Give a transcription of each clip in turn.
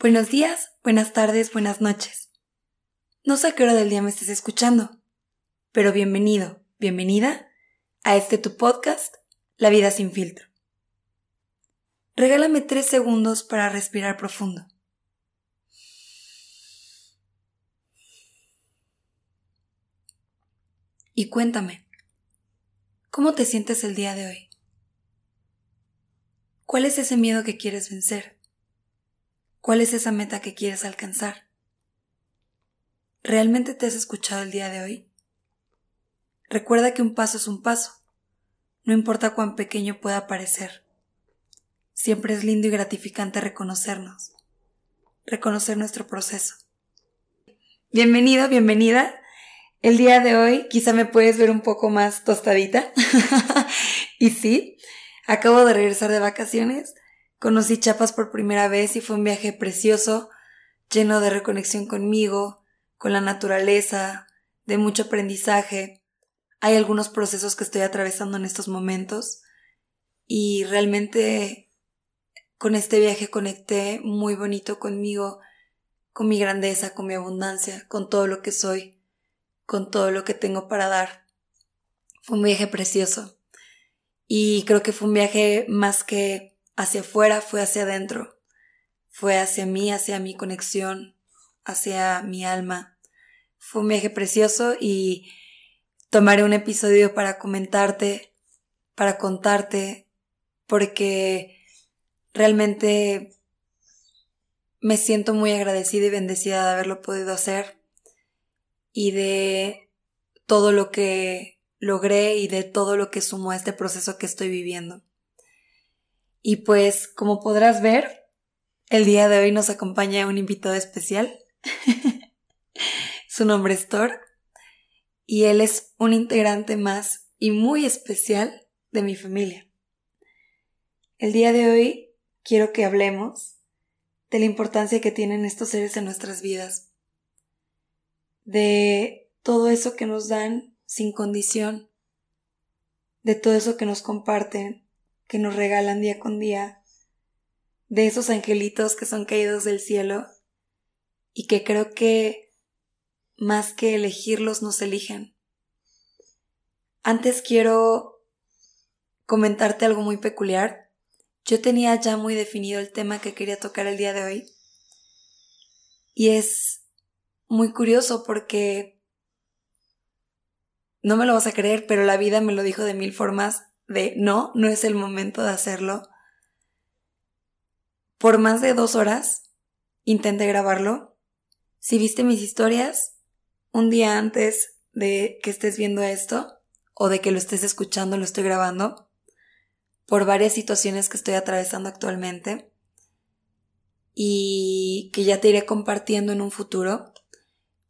Buenos días, buenas tardes, buenas noches. No sé a qué hora del día me estés escuchando, pero bienvenido, bienvenida a este tu podcast, La vida sin filtro. Regálame tres segundos para respirar profundo. Y cuéntame, ¿cómo te sientes el día de hoy? ¿Cuál es ese miedo que quieres vencer? ¿Cuál es esa meta que quieres alcanzar? ¿Realmente te has escuchado el día de hoy? Recuerda que un paso es un paso, no importa cuán pequeño pueda parecer. Siempre es lindo y gratificante reconocernos, reconocer nuestro proceso. Bienvenido, bienvenida. El día de hoy quizá me puedes ver un poco más tostadita. y sí, acabo de regresar de vacaciones Conocí Chiapas por primera vez y fue un viaje precioso, lleno de reconexión conmigo, con la naturaleza, de mucho aprendizaje. Hay algunos procesos que estoy atravesando en estos momentos y realmente con este viaje conecté muy bonito conmigo, con mi grandeza, con mi abundancia, con todo lo que soy, con todo lo que tengo para dar. Fue un viaje precioso y creo que fue un viaje más que hacia afuera fue hacia adentro, fue hacia mí, hacia mi conexión, hacia mi alma. Fue un viaje precioso y tomaré un episodio para comentarte, para contarte, porque realmente me siento muy agradecida y bendecida de haberlo podido hacer y de todo lo que logré y de todo lo que sumó a este proceso que estoy viviendo. Y pues, como podrás ver, el día de hoy nos acompaña un invitado especial. Su nombre es Thor y él es un integrante más y muy especial de mi familia. El día de hoy quiero que hablemos de la importancia que tienen estos seres en nuestras vidas, de todo eso que nos dan sin condición, de todo eso que nos comparten, que nos regalan día con día, de esos angelitos que son caídos del cielo y que creo que más que elegirlos nos eligen. Antes quiero comentarte algo muy peculiar. Yo tenía ya muy definido el tema que quería tocar el día de hoy. Y es muy curioso porque no me lo vas a creer, pero la vida me lo dijo de mil formas de no, no es el momento de hacerlo. Por más de dos horas intenté grabarlo. Si viste mis historias un día antes de que estés viendo esto o de que lo estés escuchando, lo estoy grabando por varias situaciones que estoy atravesando actualmente y que ya te iré compartiendo en un futuro.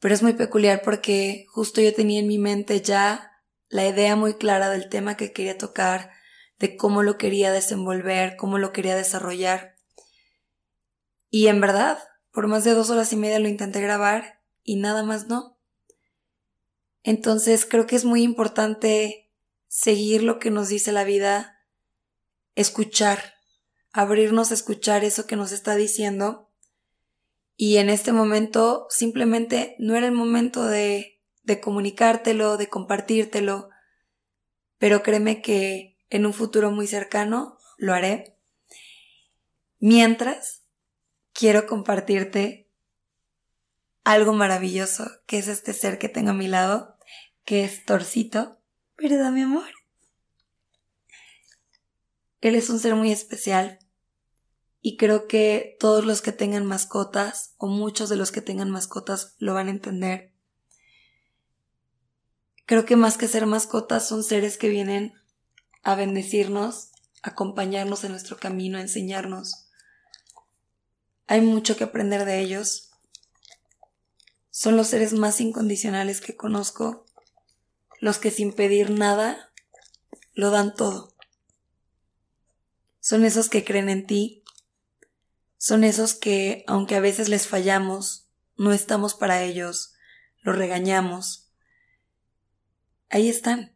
Pero es muy peculiar porque justo yo tenía en mi mente ya la idea muy clara del tema que quería tocar, de cómo lo quería desenvolver, cómo lo quería desarrollar. Y en verdad, por más de dos horas y media lo intenté grabar y nada más no. Entonces creo que es muy importante seguir lo que nos dice la vida, escuchar, abrirnos a escuchar eso que nos está diciendo. Y en este momento simplemente no era el momento de de comunicártelo, de compartírtelo, pero créeme que en un futuro muy cercano lo haré. Mientras, quiero compartirte algo maravilloso, que es este ser que tengo a mi lado, que es Torcito, ¿verdad, mi amor? Él es un ser muy especial y creo que todos los que tengan mascotas o muchos de los que tengan mascotas lo van a entender. Creo que más que ser mascotas son seres que vienen a bendecirnos, a acompañarnos en nuestro camino, a enseñarnos. Hay mucho que aprender de ellos. Son los seres más incondicionales que conozco, los que sin pedir nada lo dan todo. Son esos que creen en ti, son esos que, aunque a veces les fallamos, no estamos para ellos, los regañamos, ahí están,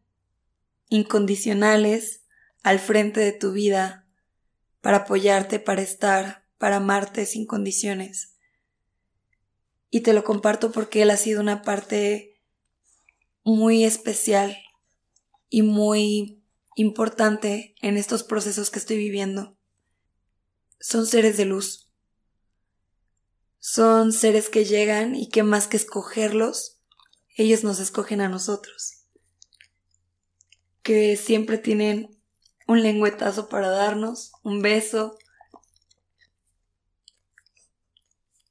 incondicionales, al frente de tu vida, para apoyarte, para estar, para amarte sin condiciones. Y te lo comparto porque él ha sido una parte muy especial y muy importante en estos procesos que estoy viviendo. Son seres de luz. Son seres que llegan y que más que escogerlos, ellos nos escogen a nosotros. Que siempre tienen un lengüetazo para darnos, un beso.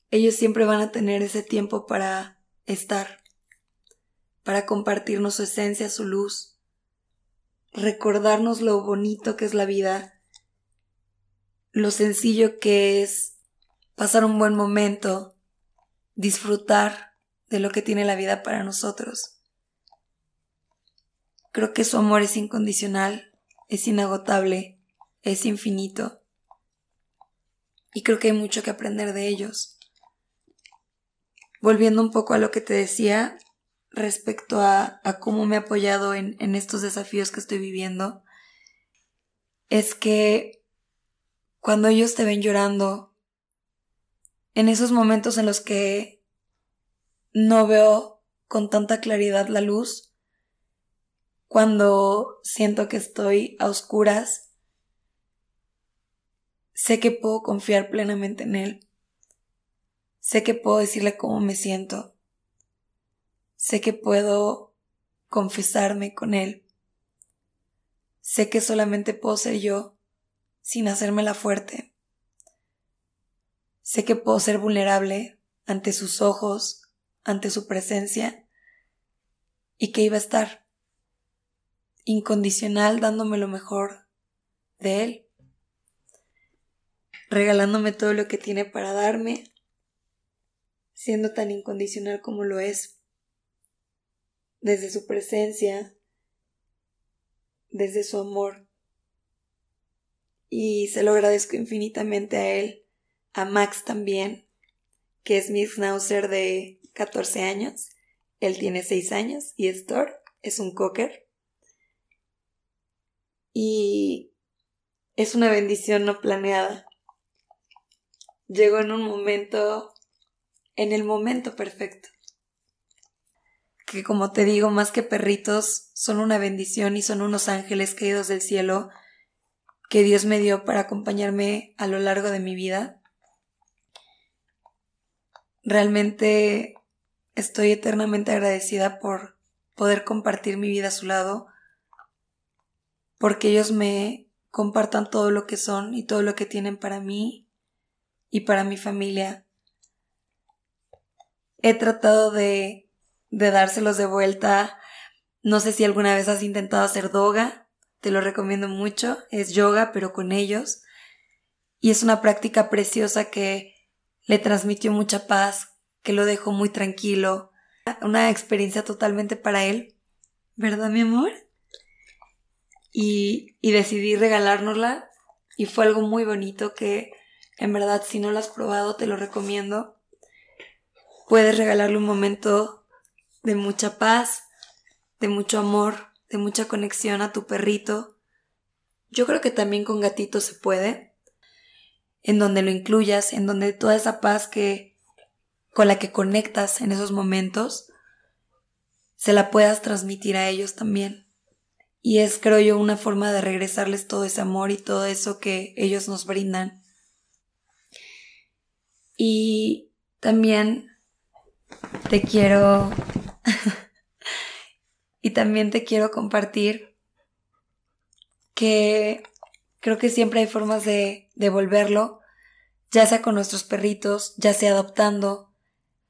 Ellos siempre van a tener ese tiempo para estar, para compartirnos su esencia, su luz, recordarnos lo bonito que es la vida, lo sencillo que es pasar un buen momento, disfrutar de lo que tiene la vida para nosotros. Creo que su amor es incondicional, es inagotable, es infinito. Y creo que hay mucho que aprender de ellos. Volviendo un poco a lo que te decía respecto a, cómo me he apoyado en, en estos desafíos que estoy viviendo, es que cuando ellos te ven llorando, en esos momentos en los que no veo con tanta claridad la luz. Cuando siento que estoy a oscuras, sé que puedo confiar plenamente en Él. Sé que puedo decirle cómo me siento. Sé que puedo confesarme con Él. Sé que solamente puedo ser yo sin hacerme la fuerte. Sé que puedo ser vulnerable ante sus ojos, ante su presencia y que iba a estar incondicional dándome lo mejor de él, regalándome todo lo que tiene para darme, siendo tan incondicional como lo es, desde su presencia, desde su amor. Y se lo agradezco infinitamente a él, a Max también, que es mi schnauzer de 14 años, él tiene 6 años y es es un cocker. Y es una bendición no planeada. Llegó en un momento, en el momento perfecto. Que como te digo, más que perritos, son una bendición y son unos ángeles caídos del cielo que Dios me dio para acompañarme a lo largo de mi vida. Realmente Estoy eternamente agradecida por poder compartir mi vida a su lado, porque ellos me compartan todo lo que son y todo lo que tienen para mí y para mi familia. He tratado de, de dárselos de vuelta. No sé si alguna vez has intentado hacer doga, te lo recomiendo mucho. Es yoga, pero con ellos. Y es una práctica preciosa que le transmitió mucha paz, que lo dejó muy tranquilo. Una experiencia totalmente para él, ¿verdad, mi amor? Y, decidí regalárnosla y fue algo muy bonito que en verdad si no lo has probado te lo recomiendo. Puedes regalarle un momento de mucha paz, de mucho amor, de mucha conexión a tu perrito. Yo creo que también con gatitos se puede, en donde lo incluyas, en donde toda esa paz que con la que conectas en esos momentos, se la puedas transmitir a ellos también. Y es, creo yo, una forma de regresarles todo ese amor y todo eso que ellos nos brindan. Y también te quiero... y también te quiero compartir que creo que siempre hay formas de devolverlo, ya sea con nuestros perritos, ya sea adoptando,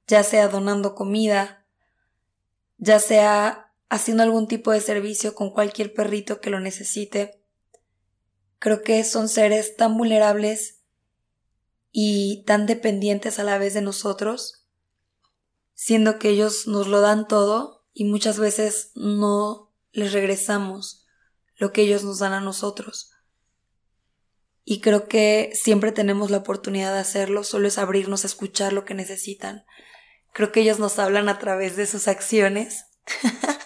ya sea donando comida, ya sea haciendo algún tipo de servicio con cualquier perrito que lo necesite. Creo que son seres tan vulnerables y tan dependientes a la vez de nosotros, siendo que ellos nos lo dan todo y muchas veces no les regresamos lo que ellos nos dan a nosotros. Y creo que siempre tenemos la oportunidad de hacerlo, solo es abrirnos a escuchar lo que necesitan, Creo que ellos nos hablan a través de sus acciones.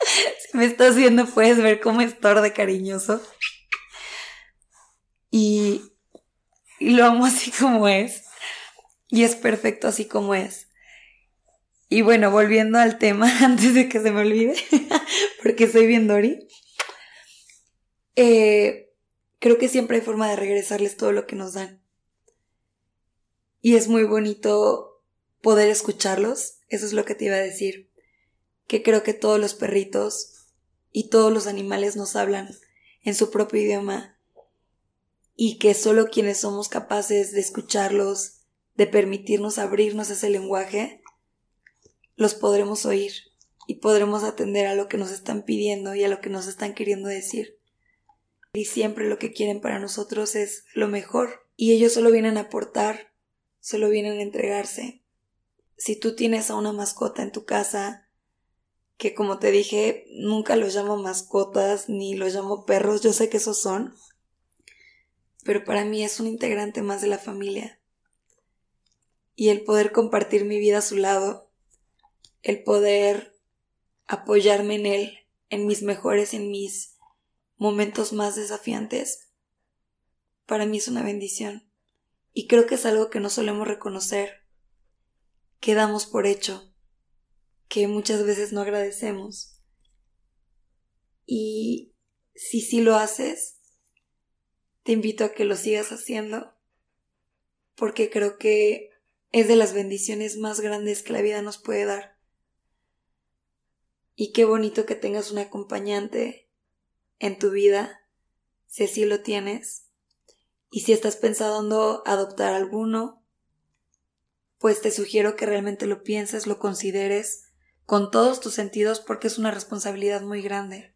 me estás viendo puedes ver cómo es de cariñoso. Y, y lo amo así como es. y es perfecto así como es. Y bueno, volviendo al tema, antes de que se me olvide, porque soy bien Dori, eh, creo que siempre hay forma de regresarles todo lo que nos dan. Y es muy bonito poder escucharlos, eso es lo que te iba a decir, que creo que todos los perritos y todos los animales nos hablan en su propio idioma y que solo quienes somos capaces de escucharlos, de permitirnos abrirnos ese lenguaje, los podremos oír y podremos atender a lo que nos están pidiendo y a lo que nos están queriendo decir. Y siempre lo que quieren para nosotros es lo mejor y ellos solo vienen a aportar, solo vienen a entregarse. Si tú tienes a una mascota en tu casa, que como te dije, nunca los llamo mascotas ni los llamo perros, yo sé que esos son, pero para mí es un integrante más de la familia. Y el poder compartir mi vida a su lado el poder apoyarme en él, en mis mejores, en mis momentos más desafiantes, para mí es una bendición. Y creo que es algo que no solemos reconocer, que damos por hecho, que muchas veces no agradecemos. Y si sí lo haces, te invito a que lo sigas haciendo, porque creo que es de las bendiciones más grandes que la vida nos puede dar. Y qué bonito que tengas un acompañante en tu vida, si así lo tienes. Y si estás pensando adoptar alguno, pues te sugiero que realmente lo pienses, lo consideres con todos tus sentidos porque es una responsabilidad muy grande.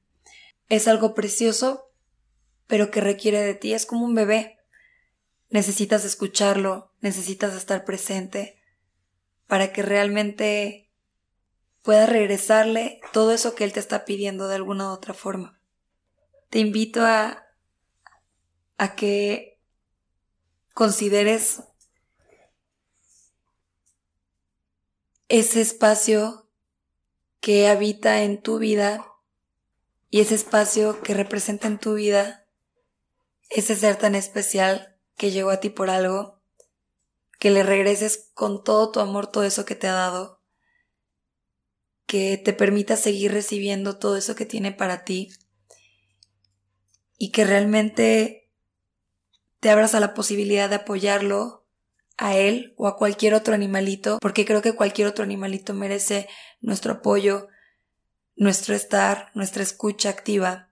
Es algo precioso, pero que requiere de ti, es como un bebé. Necesitas escucharlo, necesitas estar presente para que realmente pueda regresarle todo eso que él te está pidiendo de alguna u otra forma. Te invito a, a que consideres ese espacio que habita en tu vida y ese espacio que representa en tu vida ese ser tan especial que llegó a ti por algo, que le regreses con todo tu amor todo eso que te ha dado que te permita seguir recibiendo todo eso que tiene para ti y que realmente te abras a la posibilidad de apoyarlo a él o a cualquier otro animalito, porque creo que cualquier otro animalito merece nuestro apoyo, nuestro estar, nuestra escucha activa.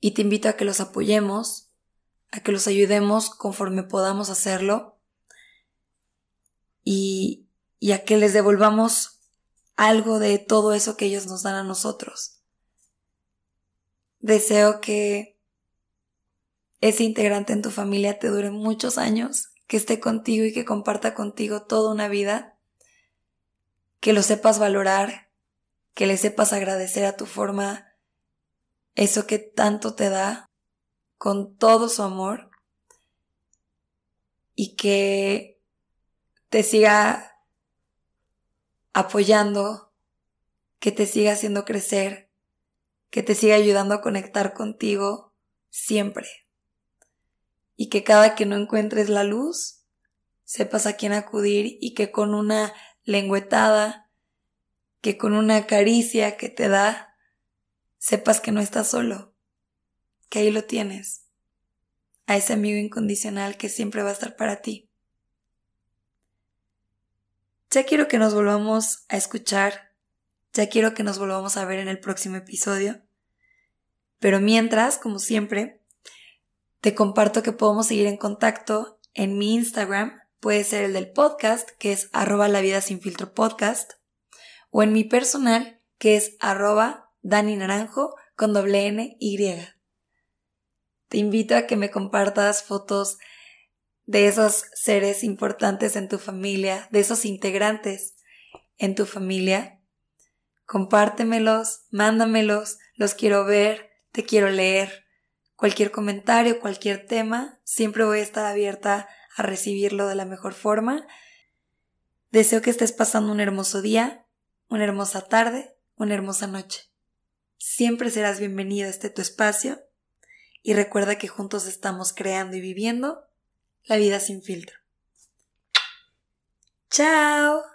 Y te invito a que los apoyemos, a que los ayudemos conforme podamos hacerlo y, a que les devolvamos algo de todo eso que ellos nos dan a nosotros. Deseo que ese integrante en tu familia te dure muchos años, que esté contigo y que comparta contigo toda una vida, que lo sepas valorar, que le sepas agradecer a tu forma eso que tanto te da con todo su amor y que te siga apoyando, que te siga haciendo crecer, que te siga ayudando a conectar contigo siempre. Y que cada que no encuentres la luz, sepas a quién acudir y que con una lengüetada, que con una caricia que te da, sepas que no estás solo, que ahí lo tienes, a ese amigo incondicional que siempre va a estar para ti. Ya quiero que nos volvamos a escuchar, ya quiero que nos volvamos a ver en el próximo episodio. Pero mientras, como siempre, te comparto que podemos seguir en contacto en mi Instagram, puede ser el del podcast, que es arroba la vida sin filtro o en mi personal, que es arroba Dani Naranjo con doble N Y. Te invito a que me compartas fotos de esos seres importantes en tu familia, de esos integrantes en tu familia. Compártemelos, mándamelos, los quiero ver, te quiero leer. Cualquier comentario, cualquier tema, siempre voy a estar abierta a recibirlo de la mejor forma. Deseo que estés pasando un hermoso día, una hermosa tarde, una hermosa noche. Siempre serás bienvenido a este tu espacio y recuerda que juntos estamos creando y viviendo la vida sin filtro. Chao.